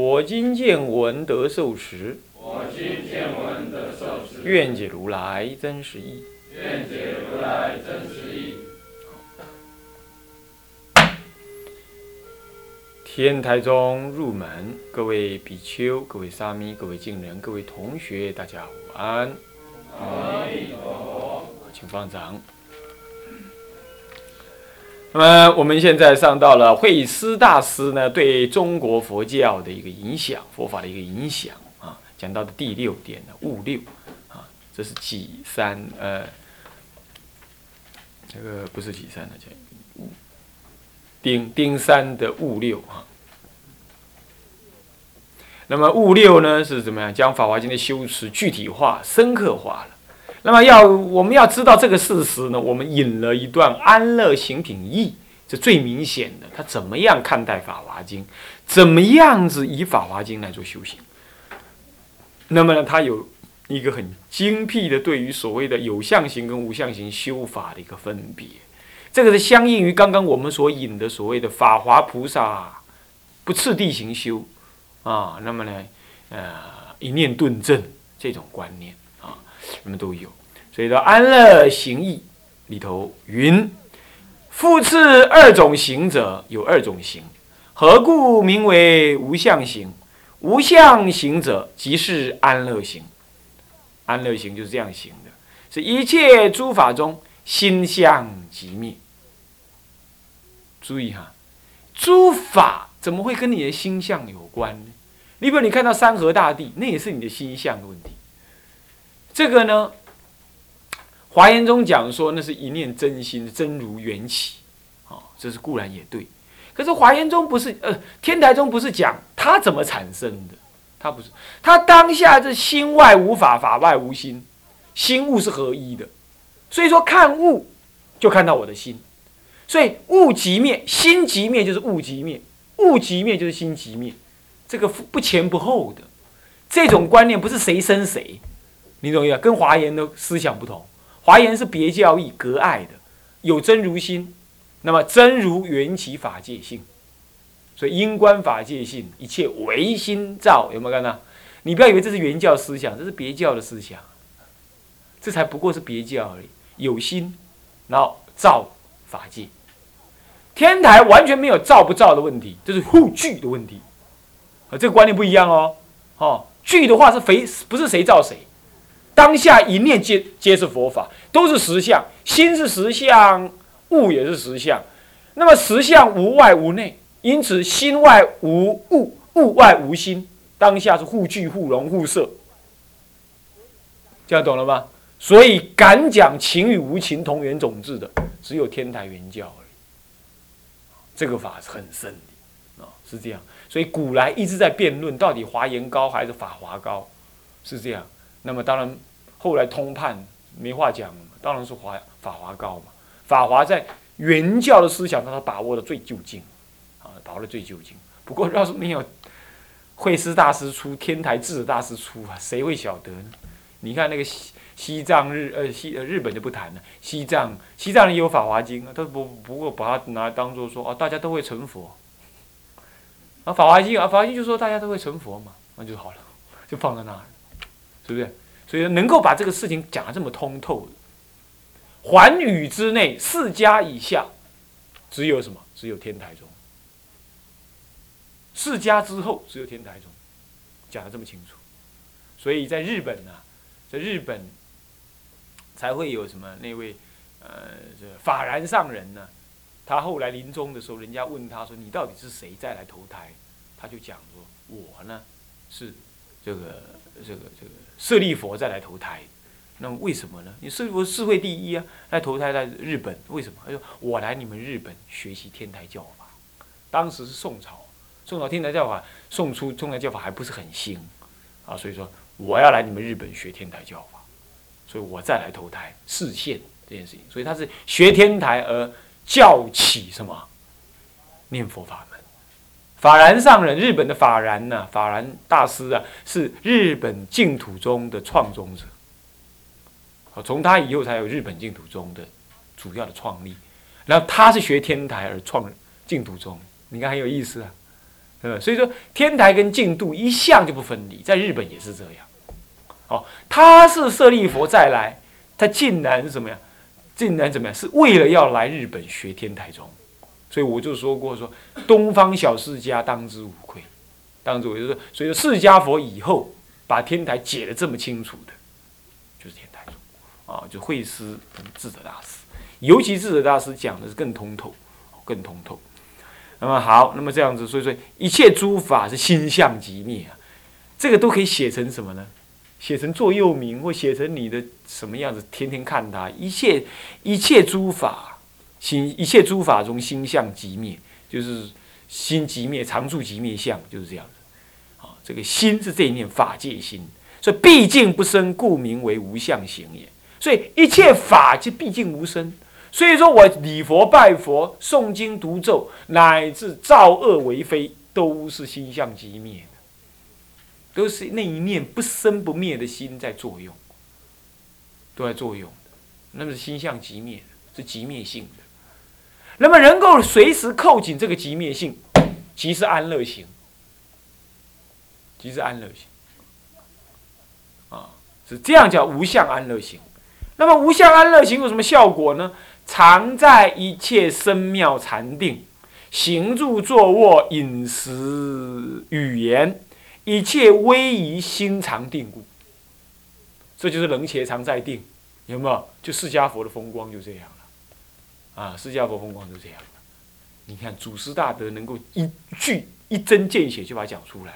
我今见闻得受持。我今见闻得受持。愿解如来真实义。愿解如来真实义。天台中入门，各位比丘、各位沙弥、各位敬人、各位同学，大家午安。阿弥陀佛，请放掌。那么我们现在上到了慧思大师呢对中国佛教的一个影响，佛法的一个影响啊，讲到的第六点呢，物六啊，这是几三呃，这个不是几三的，叫物。丁丁三的物六啊，那么物六呢是怎么样？将《法华经》的修持具体化、深刻化了。那么要我们要知道这个事实呢，我们引了一段《安乐行品义》，这最明显的，他怎么样看待《法华经》，怎么样子以《法华经》来做修行。那么呢，他有一个很精辟的对于所谓的有相行跟无相行修法的一个分别。这个是相应于刚刚我们所引的所谓的法华菩萨不次第行修啊，那么呢，呃，一念顿正这种观念什，么都有。所以说安乐行义里头云：复次二种行者有二种行，何故名为无相行？无相行者即是安乐行。安乐行就是这样行的，是一切诸法中。心相即灭，注意哈，诸法怎么会跟你的心相有关呢？你比如你看到山河大地，那也是你的心相的问题。这个呢，华严中讲说那是一念真心，真如缘起，哦，这是固然也对。可是华严中不是，呃，天台中不是讲它怎么产生的，它不是，它当下这心外无法，法外无心，心物是合一的。所以说看物，就看到我的心，所以物即灭，心即灭，就是物即灭，物即灭就是心即灭，这个不前不后的这种观念不是谁生谁，你懂意思？跟华严的思想不同，华严是别教义，隔爱的，有真如心，那么真如缘起法界性，所以因观法界性，一切唯心造，有没有看到？你不要以为这是原教思想，这是别教的思想，这才不过是别教而已。有心，然后造法界，天台完全没有造不造的问题，这是互具的问题，啊，这个观念不一样哦，哦，具的话是肥不是谁造谁，当下一念皆皆是佛法，都是实相，心是实相，物也是实相，那么实相无外无内，因此心外无物，物外无心，当下是互具互融互摄，这样懂了吗？所以敢讲情与无情同源种质的，只有天台原教而已。这个法是很深的啊，是这样。所以古来一直在辩论，到底华严高还是法华高，是这样。那么当然后来通判没话讲了嘛，当然是华法华高嘛。法华在原教的思想上，他把握的最究竟啊，把握的最究竟。不过要是没有慧思大师出，天台智者大师出啊，谁会晓得呢？你看那个。西西藏日呃西呃日本就不谈了，西藏西藏也有法华经啊，他不不过把它拿当做说哦大家都会成佛，啊法华经啊法华经就说大家都会成佛嘛，那就好了，就放在那儿，是不是？所以能够把这个事情讲得这么通透，寰宇之内四家以下，只有什么？只有天台宗。四家之后只有天台宗，讲得这么清楚，所以在日本呢，在日本。才会有什么那位，呃，这法然上人呢？他后来临终的时候，人家问他说：“你到底是谁再来投胎？”他就讲说：“我呢，是这个这个这个舍利佛再来投胎。那么为什么呢？你舍利佛智慧第一啊，来投胎在日本，为什么？他说我来你们日本学习天台教法。当时是宋朝，宋朝天台教法送出，天台教法还不是很兴，啊，所以说我要来你们日本学天台教法，所以我再来投胎视现这件事情，所以他是学天台而教起什么念佛法门。法然上人，日本的法然呢，法然大师啊，是日本净土宗的创宗者。好，从他以后才有日本净土宗的主要的创立。然后他是学天台而创净土宗，你看很有意思啊，嗯，所以说天台跟净土一向就不分离，在日本也是这样。哦，他是舍利佛再来，他竟然什么呀？竟然怎么样？是为了要来日本学天台宗。所以我就说过，说东方小释迦当之无愧，当之无愧。就是所以说释迦佛以后把天台解得这么清楚的，就是天台宗啊，就慧师智者大师，尤其智者大师讲的是更通透，更通透。那么好，那么这样子，所以说一切诸法是心相即灭啊，这个都可以写成什么呢？写成座右铭，或写成你的什么样子？天天看它，一切一切诸法。心一切诸法中心相即灭，就是心即灭，常住即灭相，就是这样子。啊，这个心是这一念法界心，所以毕竟不生，故名为无相行也。所以一切法就毕竟无生。所以说我礼佛拜佛、诵经读咒，乃至造恶为非，都是心相即灭的，都是那一念不生不灭的心在作用，都在作用。那么是心相即灭，是即灭性的。那么能够随时扣紧这个极灭性，即是安乐行，即是安乐行，啊，是这样叫无相安乐行。那么无相安乐行有什么效果呢？常在一切深妙禅定，行住坐卧饮食语言，一切威仪心常定故。这就是能且常在定，有没有？就释迦佛的风光就这样。啊，释迦佛风光是这样的。你看，祖师大德能够一句一针见血就把它讲出来，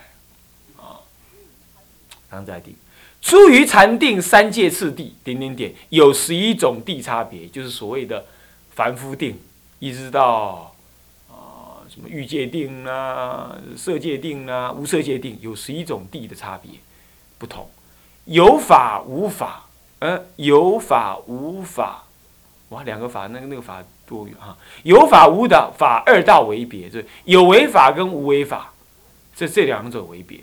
啊，常在定，出于禅定三界次第，点点点，有十一种地差别，就是所谓的凡夫定，一直到啊什么欲界定啊、色界定啊、无色界定，有十一种地的差别不同，有法无法，呃，有法无法，哇，两个法，那个那个法。多元啊，有法无的法二道为别，这有为法跟无为法，这这两者为别。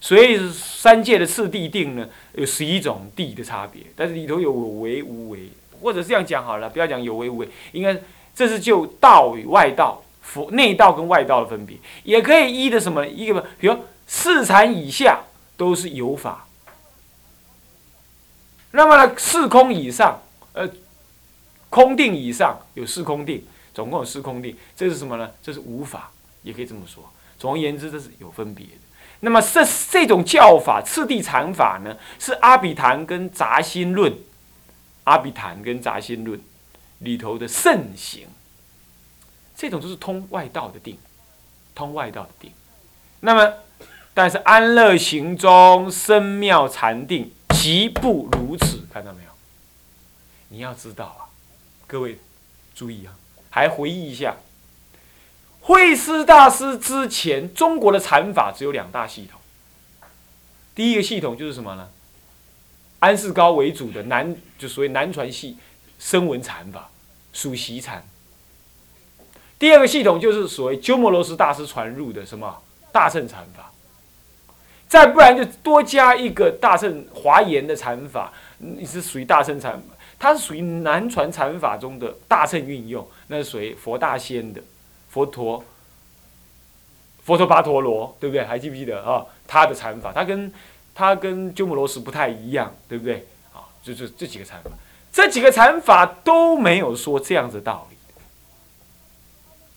所以三界的次第定呢，有十一种地的差别，但是里头有有为无为，或者这样讲好了，不要讲有为无为，应该这是就道与外道、佛内道跟外道的分别，也可以依的什么一个，比如四禅以下都是有法，那么呢四空以上，呃。空定以上有四空定，总共有四空定，这是什么呢？这是无法，也可以这么说。总而言之，这是有分别的。那么这这种教法次第禅法呢，是阿比昙跟杂心论，阿比昙跟杂心论里头的圣行。这种就是通外道的定，通外道的定。那么，但是安乐行中深妙禅定，极不如此。看到没有？你要知道啊。各位注意啊，还回忆一下，慧师大师之前，中国的禅法只有两大系统。第一个系统就是什么呢？安世高为主的南，就所谓南传系声闻禅法，属习禅。第二个系统就是所谓鸠摩罗什大师传入的什么大乘禅法。再不然就多加一个大乘华严的禅法，你是属于大乘禅。它是属于南传禅法中的大乘运用，那是属于佛大仙的佛陀，佛陀巴陀罗，对不对？还记不记得啊？他的禅法，他跟他跟鸠摩罗什不太一样，对不对？啊，就是这几个禅法，这几个禅法都没有说这样子道理，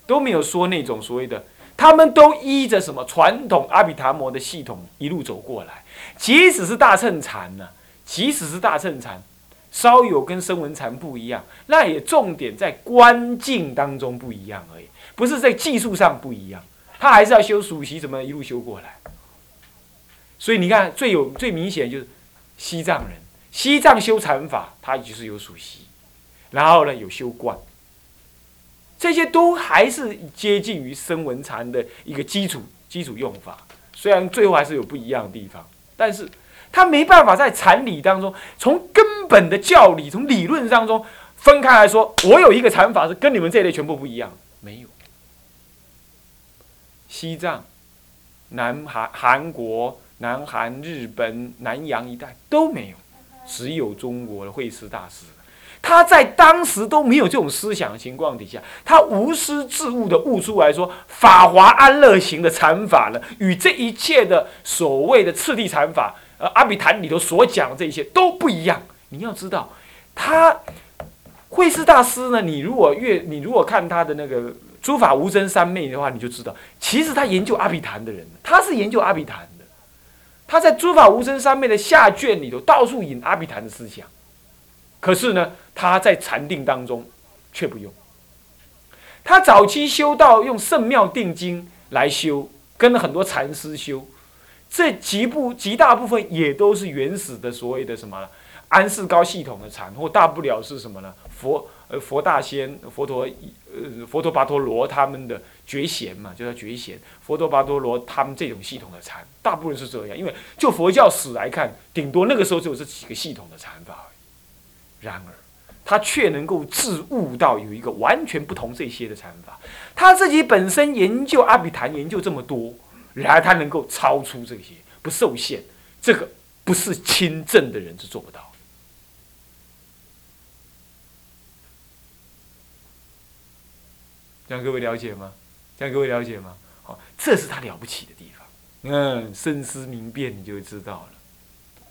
都没有说那种所谓的，他们都依着什么传统阿毗达摩的系统一路走过来，即使是大乘禅呢，即使是大乘禅。稍有跟声闻禅不一样，那也重点在观境当中不一样而已，不是在技术上不一样。他还是要修属习，怎么一路修过来？所以你看，最有最明显就是西藏人，西藏修禅法，他就是有属习，然后呢有修观，这些都还是接近于声闻禅的一个基础基础用法。虽然最后还是有不一样的地方，但是他没办法在禅理当中，从根本的教理，从理论当中分开来说，我有一个禅法是跟你们这一类全部不一样，没有。西藏、南韩、韩国、南韩、日本、南洋一带都没有，只有中国的慧思大师。他在当时都没有这种思想的情况底下，他无师自悟的悟出来说，法华安乐行的禅法呢，与这一切的所谓的次第禅法，呃，阿比昙里头所讲的这些都不一样。你要知道，他慧思大师呢，你如果越你如果看他的那个。诸法无真三昧的话，你就知道，其实他研究阿毗昙的人，他是研究阿毗昙的。他在诸法无真三昧的下卷里头，到处引阿毗昙的思想。可是呢，他在禅定当中却不用。他早期修道用圣妙定经来修，跟很多禅师修，这极部极大部分也都是原始的所谓的什么安世高系统的禅，或大不了是什么呢？佛。呃，佛大仙、佛陀、呃，佛陀巴陀罗他们的觉贤嘛，就叫觉贤。佛陀巴陀罗他们这种系统的禅，大部分是这样，因为就佛教史来看，顶多那个时候只有这几个系统的禅法而已。然而，他却能够自悟到有一个完全不同这些的禅法。他自己本身研究阿比昙研究这么多，然而他能够超出这些，不受限。这个不是亲政的人是做不到。这样各位了解吗？这样各位了解吗？好，这是他了不起的地方。嗯，深思明辨，你就知道了。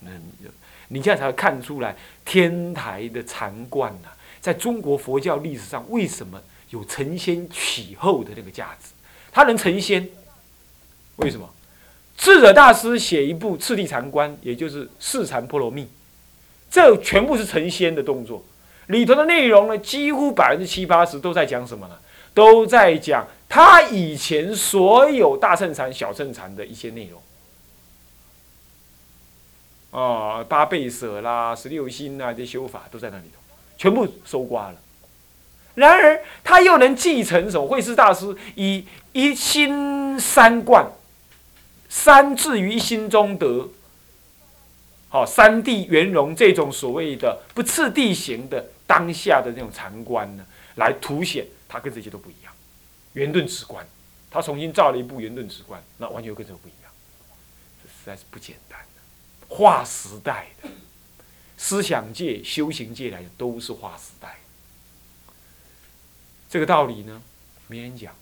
那你就，你现在才会看出来天台的禅观呐，在中国佛教历史上为什么有成仙起后的那个价值？他能成仙，为什么？智者大师写一部《次第禅观》，也就是《四禅波罗蜜》，这全部是成仙的动作。里头的内容呢，几乎百分之七八十都在讲什么呢？都在讲他以前所有大圣禅、小圣禅的一些内容，啊，八倍舍啦、十六心啊，这修法都在那里头，全部收刮了。然而，他又能继承什么？慧思大师以一心三观，三至于心中得，好，三地圆融这种所谓的不次地形的当下的那种禅观呢，来凸显。它跟这些都不一样，圆顿直观，他重新造了一部圆顿直观，那完全跟这个不一样，这实在是不简单的，划时代的，思想界、修行界来讲都是划时代。这个道理呢，没人讲，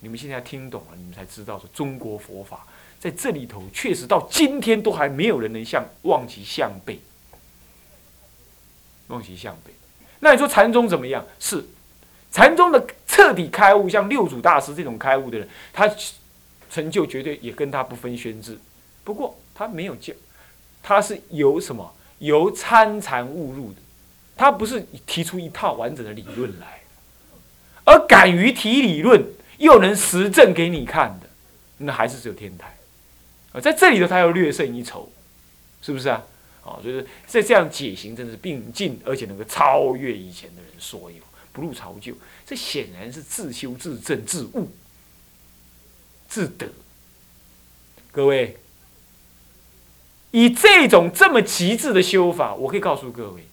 你们现在听懂了，你们才知道说中国佛法在这里头确实到今天都还没有人能像望其项背，望其项背。那你说禅宗怎么样？是。禅宗的彻底开悟，像六祖大师这种开悟的人，他成就绝对也跟他不分轩轾。不过他没有教，他是由什么？由参禅悟入的。他不是提出一套完整的理论来，而敢于提理论，又能实证给你看的，那还是只有天台。啊，在这里头他又略胜一筹，是不是啊？啊，所以在这样解行，真的是并进，而且能够超越以前的人所有。不入朝旧，这显然是自修自证自悟自得。各位，以这种这么极致的修法，我可以告诉各位，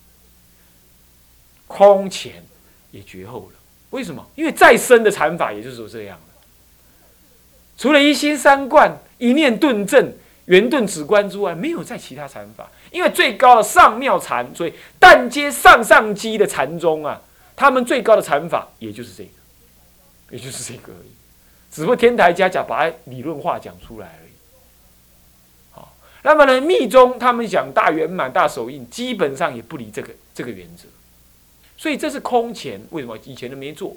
空前也绝后了。为什么？因为再深的禅法，也就是这样了。除了一心三观、一念顿正、圆顿止观之外，没有在其他禅法。因为最高的上妙禅，所以但接上上机的禅宗啊。他们最高的禅法，也就是这个，也就是这个而已，只不过天台家讲把理论化讲出来而已。好，那么呢，密宗他们讲大圆满、大手印，基本上也不离这个这个原则，所以这是空前。为什么以前都没做？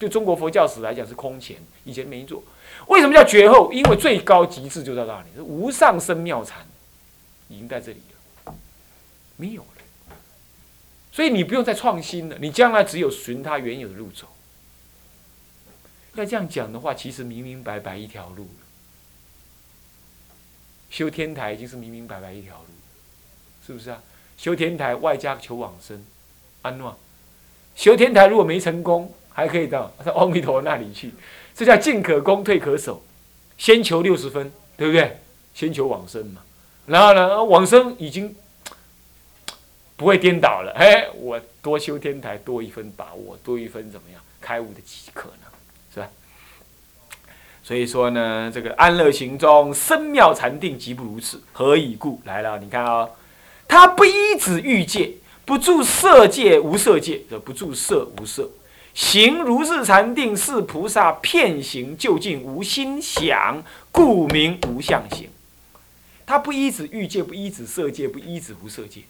对中国佛教史来讲是空前，以前没做。为什么叫绝后？因为最高极致就在那里，是无上生妙禅，已经在这里了，没有了。所以你不用再创新了，你将来只有循他原有的路走。要这样讲的话，其实明明白白一条路。修天台已经是明明白白一条路，是不是啊？修天台外加求往生，安诺。修天台如果没成功，还可以到阿弥陀那里去，这叫进可攻退可守，先求六十分，对不对？先求往生嘛。然后呢，往生已经不会颠倒了。哎，我多修天台，多一分把握，多一分怎么样开悟的可能，是吧？所以说呢，这个安乐行中深妙禅定，即不如此。何以故？来了，你看啊，他不依止欲界，不住色界，无色界，的不住色无色。行如是禅定，是菩萨片行究竟无心想，故名无相行。他不依止欲界，不依止色界，不依止无色界。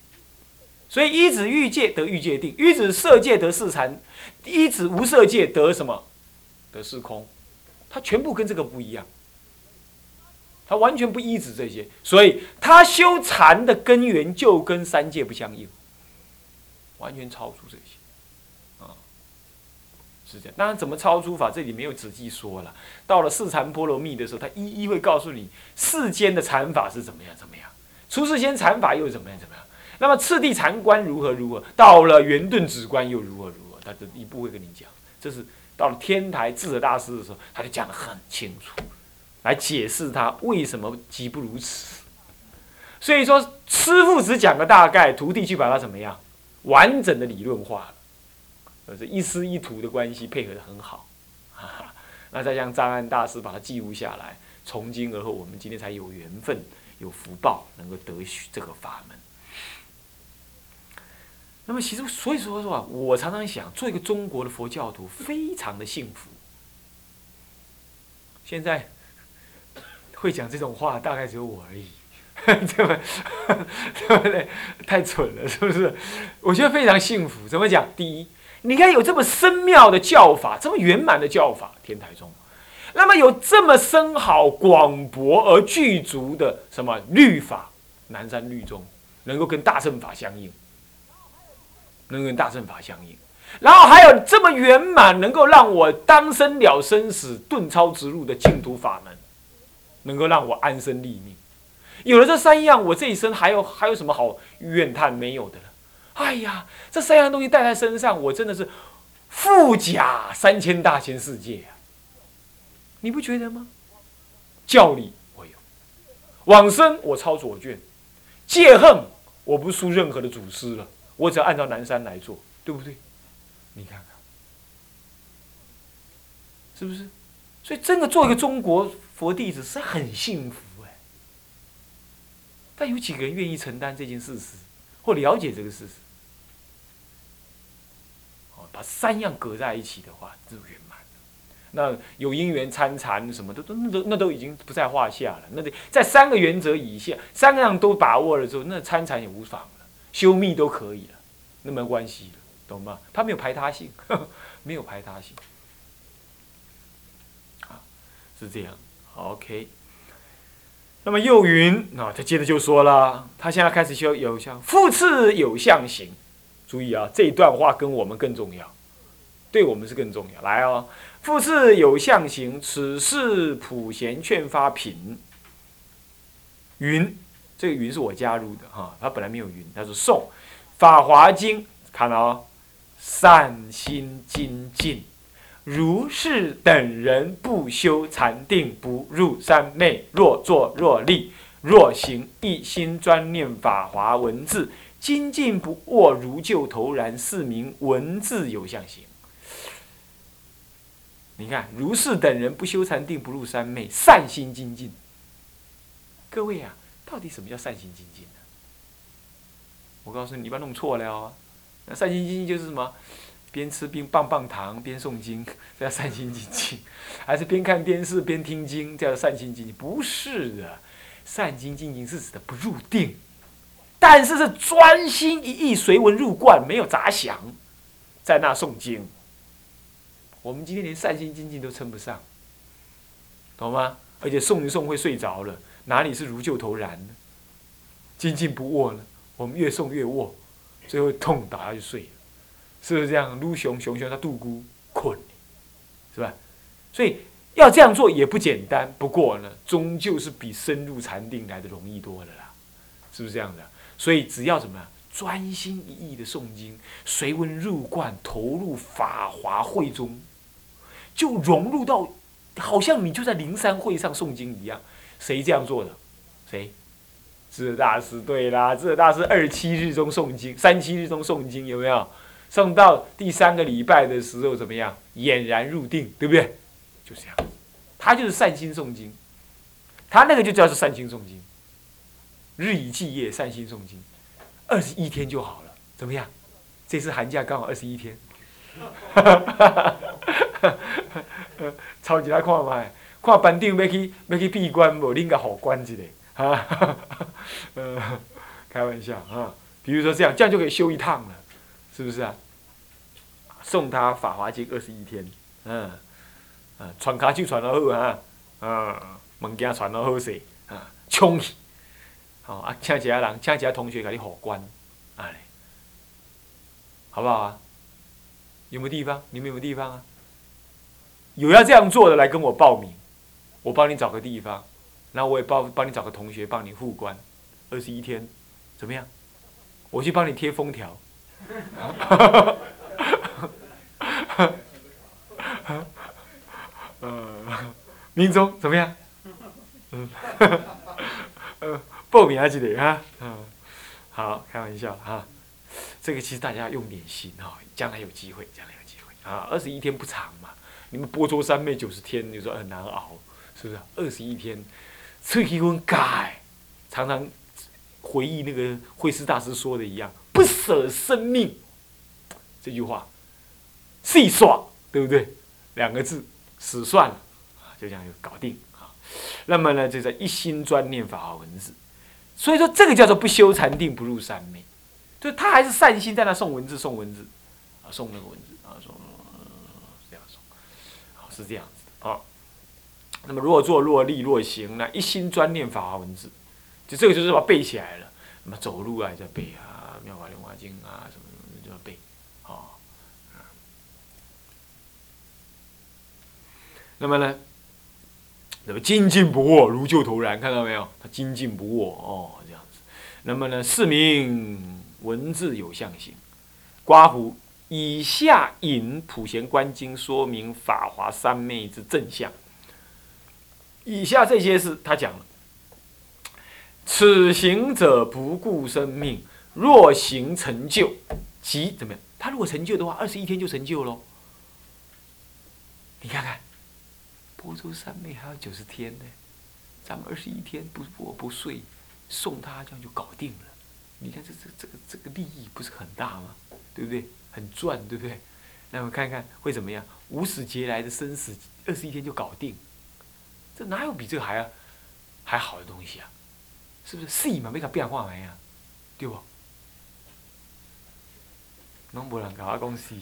所以依止欲界得欲界定，依止色界得四禅，依止无色界得什么？得是空。他全部跟这个不一样，他完全不依止这些，所以他修禅的根源就跟三界不相应，完全超出这些。是这样，当然怎么超出法，这里没有仔细说了。到了四禅波罗蜜的时候，他一一会告诉你世间的禅法是怎么样怎么样，出世间禅法又怎么样怎么样。那么次第禅观如何如何，到了圆顿止观又如何如何，他这一步会跟你讲。这是到了天台智者大师的时候，他就讲得很清楚，来解释他为什么极不如此。所以说，师傅只讲个大概，徒弟去把它怎么样完整的理论化了。是一师一徒的关系配合的很好，那再像张安大师把它记录下来，从今而后我们今天才有缘分、有福报，能够得许这个法门。那么其实所以说说啊，我常常想做一个中国的佛教徒，非常的幸福。现在会讲这种话，大概只有我而已，对？不对？太蠢了，是不是？我觉得非常幸福。怎么讲？第一。你看，有这么深妙的教法，这么圆满的教法，天台宗，那么有这么深好、广博而具足的什么律法，南山律宗，能够跟大乘法相应，能跟大乘法相应，然后还有这么圆满，能够让我当生了生死、顿超直入的净土法门，能够让我安身立命。有了这三样，我这一生还有还有什么好怨叹没有的了？哎呀，这三样东西带在身上，我真的是富甲三千大千世界啊！你不觉得吗？教理我有，往生我抄左卷，戒恨我不输任何的祖师了，我只要按照南山来做，对不对？你看看，是不是？所以真的做一个中国佛弟子是很幸福哎。但有几个人愿意承担这件事实？或了解这个事实，哦，把三样搁在一起的话，就圆满了那有因缘参禅什么的，都那都那都已经不在话下了。那得在三个原则以下，三个样都把握了之后，那参禅也无妨了，修密都可以了，那没关系了，懂吗？他没有排他性，没有排他性，啊，是这样。OK。那么又云啊，他接着就说了，他现在开始修有相，复次有相行。注意啊，这一段话跟我们更重要，对我们是更重要。来哦，复次有相行，此是普贤劝发品。云，这个云是我加入的哈，他本来没有云，他是诵《法华经》，看到哦，善心精进。如是等人不修禅定，不入三昧。若坐若立，若行，一心专念法华文字，精进不卧，如旧头然，是名文字有相行。你看，如是等人不修禅定，不入三昧，善心精进。各位啊，到底什么叫善心精进呢？我告诉你，你不要弄错了哦。那善心精进就是什么？边吃边棒棒糖边诵经，这叫善心精进；还是边看电视边听经，叫善心精进？不是的，善心精进是指的不入定，但是是专心一意随文入观，没有杂想，在那诵经。我们今天连善心精进都称不上，懂吗？而且诵一诵会睡着了，哪里是如旧投然呢？精进不卧呢？我们越诵越卧，最后痛倒下去睡了。是不是这样？撸熊熊熊，他杜姑困，是吧？所以要这样做也不简单。不过呢，终究是比深入禅定来的容易多了啦，是不是这样的？所以只要什么，专心一意的诵经，随文入观，投入法华会中，就融入到，好像你就在灵山会上诵经一样。谁这样做的？谁？智大师对啦，智大师二七日中诵经，三七日中诵经有没有？送到第三个礼拜的时候怎么样？俨然入定，对不对？就这样，他就是善心诵经，他那个就叫做善心诵经，日以继夜善心诵经，二十一天就好了，怎么样？这次寒假刚好二十一天，超级来看麦，看班长要去要去闭关无，恁个好关一下，哈，开玩笑啊，比如说这样，这样就可以修一趟了，是不是啊？送他《法华经》二十一天，嗯，啊，传卡就传到好啊，啊，物件传到好势，啊，冲去，好啊，请一下人，请一下同学给你互关，哎。好不好啊？有没有地方？你们有没有地方啊？有要这样做的来跟我报名，我帮你找个地方，然后我也帮帮你找个同学帮你互关，二十一天，怎么样？我去帮你贴封条。呃，民众怎么样？嗯，呃，报名还是得啊？嗯，好，开玩笑哈。这个其实大家用点心哈，将来有机会，将来有机会啊！二十一天不长嘛，你们波州三昧九十天，你说很难熬，是不是？二十一天，这一文改，常常回忆那个慧师大师说的一样，不舍生命这句话，细算对不对？两个字，死算了，就这样就搞定啊。那么呢，就在一心专念法华文字，所以说这个叫做不修禅定，不入三昧。就他还是善心在那送文字，送文字，啊，送那个文字，啊，送这样送，是这样子的啊。那么若坐若立若行呢，一心专念法华文字，就这个就是把背起来了。那么走路啊，在背啊，《妙法莲华经》啊，什么什么就要背，啊。那么呢，那么精进不惑，如旧头然，看到没有？他精进不惑哦，这样子。那么呢，四名。文字有象形，刮胡以下引普贤观经说明法华三昧之正相。以下这些是他讲了：此行者不顾生命，若行成就，即怎么样？他如果成就的话，二十一天就成就喽。你看看，波州三昧还有九十天呢，咱们二十一天不我不睡，送他这样就搞定了。你看这这这个这个利益不是很大吗？对不对？很赚，对不对？那我看看会怎么样？无始劫来的生死，二十一天就搞定，这哪有比这还要还好的东西啊？是不是？死嘛，没个变化没啊？对不？侬无人搞公司，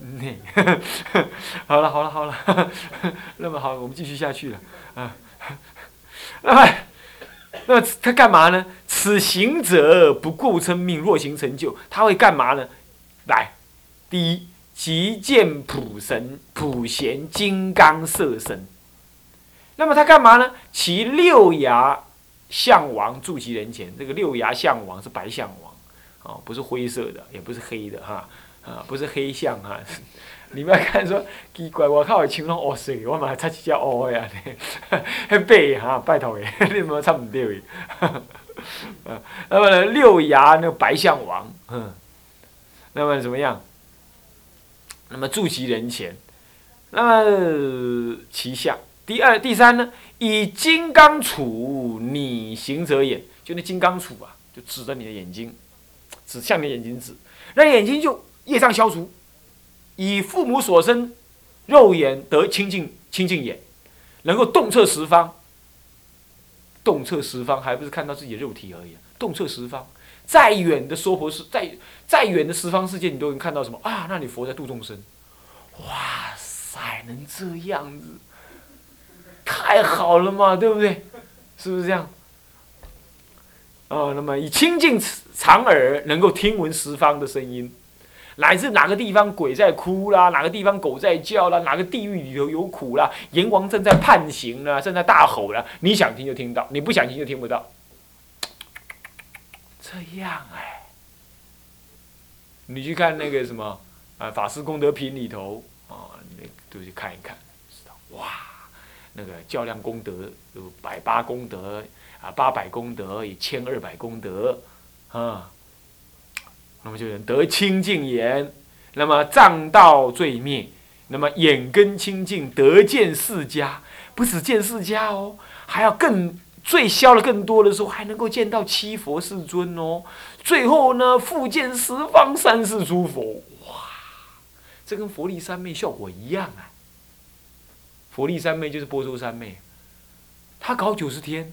嗯，好了好了好了，那么好，我们继续下去了啊。那么。那他干嘛呢？此行者不顾生命，若行成就，他会干嘛呢？来，第一，即见普神、普贤金刚色身。那么他干嘛呢？其六牙象王住其人前。这个六牙象王是白象王，哦，不是灰色的，也不是黑的，哈，啊，不是黑象哈。你们看说奇怪，我靠，青龙乌色，我嘛差一只乌的啊！迄白哈拜托诶，你们差唔对诶。那么六牙那个白象王，嗯，那么怎么样？那么住其人前，那么其相。第二、第三呢？以金刚杵拟行者眼，就那金刚杵啊，就指着你的眼睛，指向你的眼睛指，那眼睛就业障消除。以父母所生肉眼得清净清净眼，能够洞彻十方。洞彻十方，还不是看到自己的肉体而已。洞彻十方，再远的娑婆世，再再远的十方世界，你都能看到什么啊？那你佛在度众生，哇塞，能这样子，太好了嘛，对不对？是不是这样？哦，那么以清净此长耳，能够听闻十方的声音。乃至哪个地方鬼在哭啦，哪个地方狗在叫啦，哪个地狱里头有苦啦，阎王正在判刑啦，正在大吼啦，你想听就听到，你不想听就听不到。这样哎，你去看那个什么啊，《法师功德品》里头啊，你都去看一看，知道哇？那个较量功德有百八功德啊，八百功德，一千二百功德啊。那么就是得清净眼，那么障道罪灭，那么眼根清净，得见世家，不止见世家哦，还要更最消了更多的时候，还能够见到七佛世尊哦。最后呢，复见十方三世诸佛，哇，这跟佛力三昧效果一样啊。佛力三昧就是波州三昧，他搞九十天，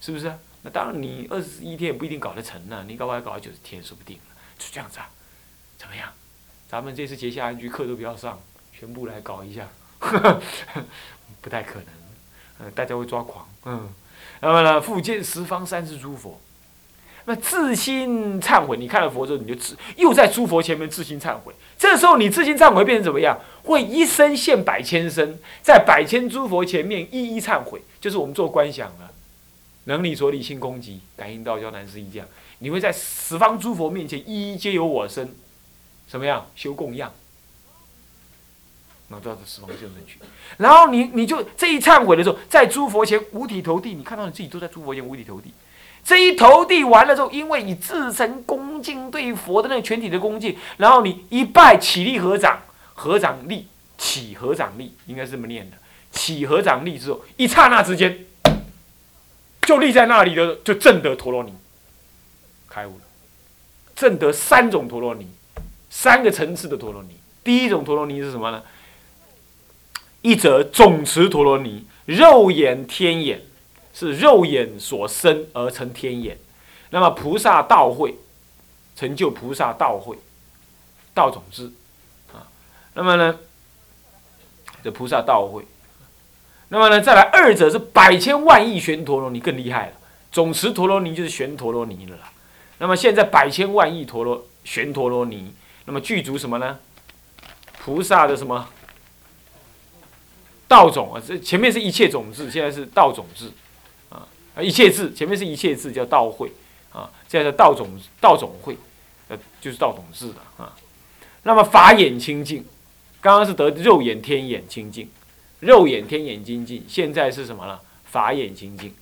是不是？那当然，你二十一天也不一定搞得成呢。你搞不好搞到九十天，说不定就这样子啊？怎么样？咱们这次结下安居课都不要上，全部来搞一下，不太可能。嗯，大家会抓狂。嗯，那么呢，复见十方三世诸佛，那自心忏悔。你看了佛之后，你就自又在诸佛前面自心忏悔。这时候你自心忏悔变成怎么样？会一生现百千身，在百千诸佛前面一一忏悔，就是我们做观想了。能力所理性攻击，感应道交难是一样。你会在十方诸佛面前一一皆有我身，什么样修供养？那到十方修身去。然后你你就这一忏悔的时候，在诸佛前五体投地，你看到你自己都在诸佛前五体投地。这一投地完了之后，因为你自身恭敬对佛的那个全体的恭敬，然后你一拜起立合掌，合掌立起合掌立，应该是这么念的。起合掌立之后，一刹那之间。就立在那里的，就证得陀罗尼，开悟了。证得三种陀罗尼，三个层次的陀罗尼。第一种陀罗尼是什么呢？一则总持陀罗尼，肉眼天眼，是肉眼所生而成天眼。那么菩萨道会，成就菩萨道会，道种子啊。那么呢，这菩萨道会。那么呢，再来二者是百千万亿旋陀罗尼更厉害了，总持陀罗尼就是旋陀罗尼了啦。那么现在百千万亿陀罗旋陀罗尼，那么具足什么呢？菩萨的什么道种啊？这前面是一切种子，现在是道种子啊！一切字前面是一切字叫道会啊，现在是道种道种会，呃，就是道种字的啊。那么法眼清净，刚刚是得肉眼天眼清净。肉眼天眼清净，现在是什么了？法眼清净。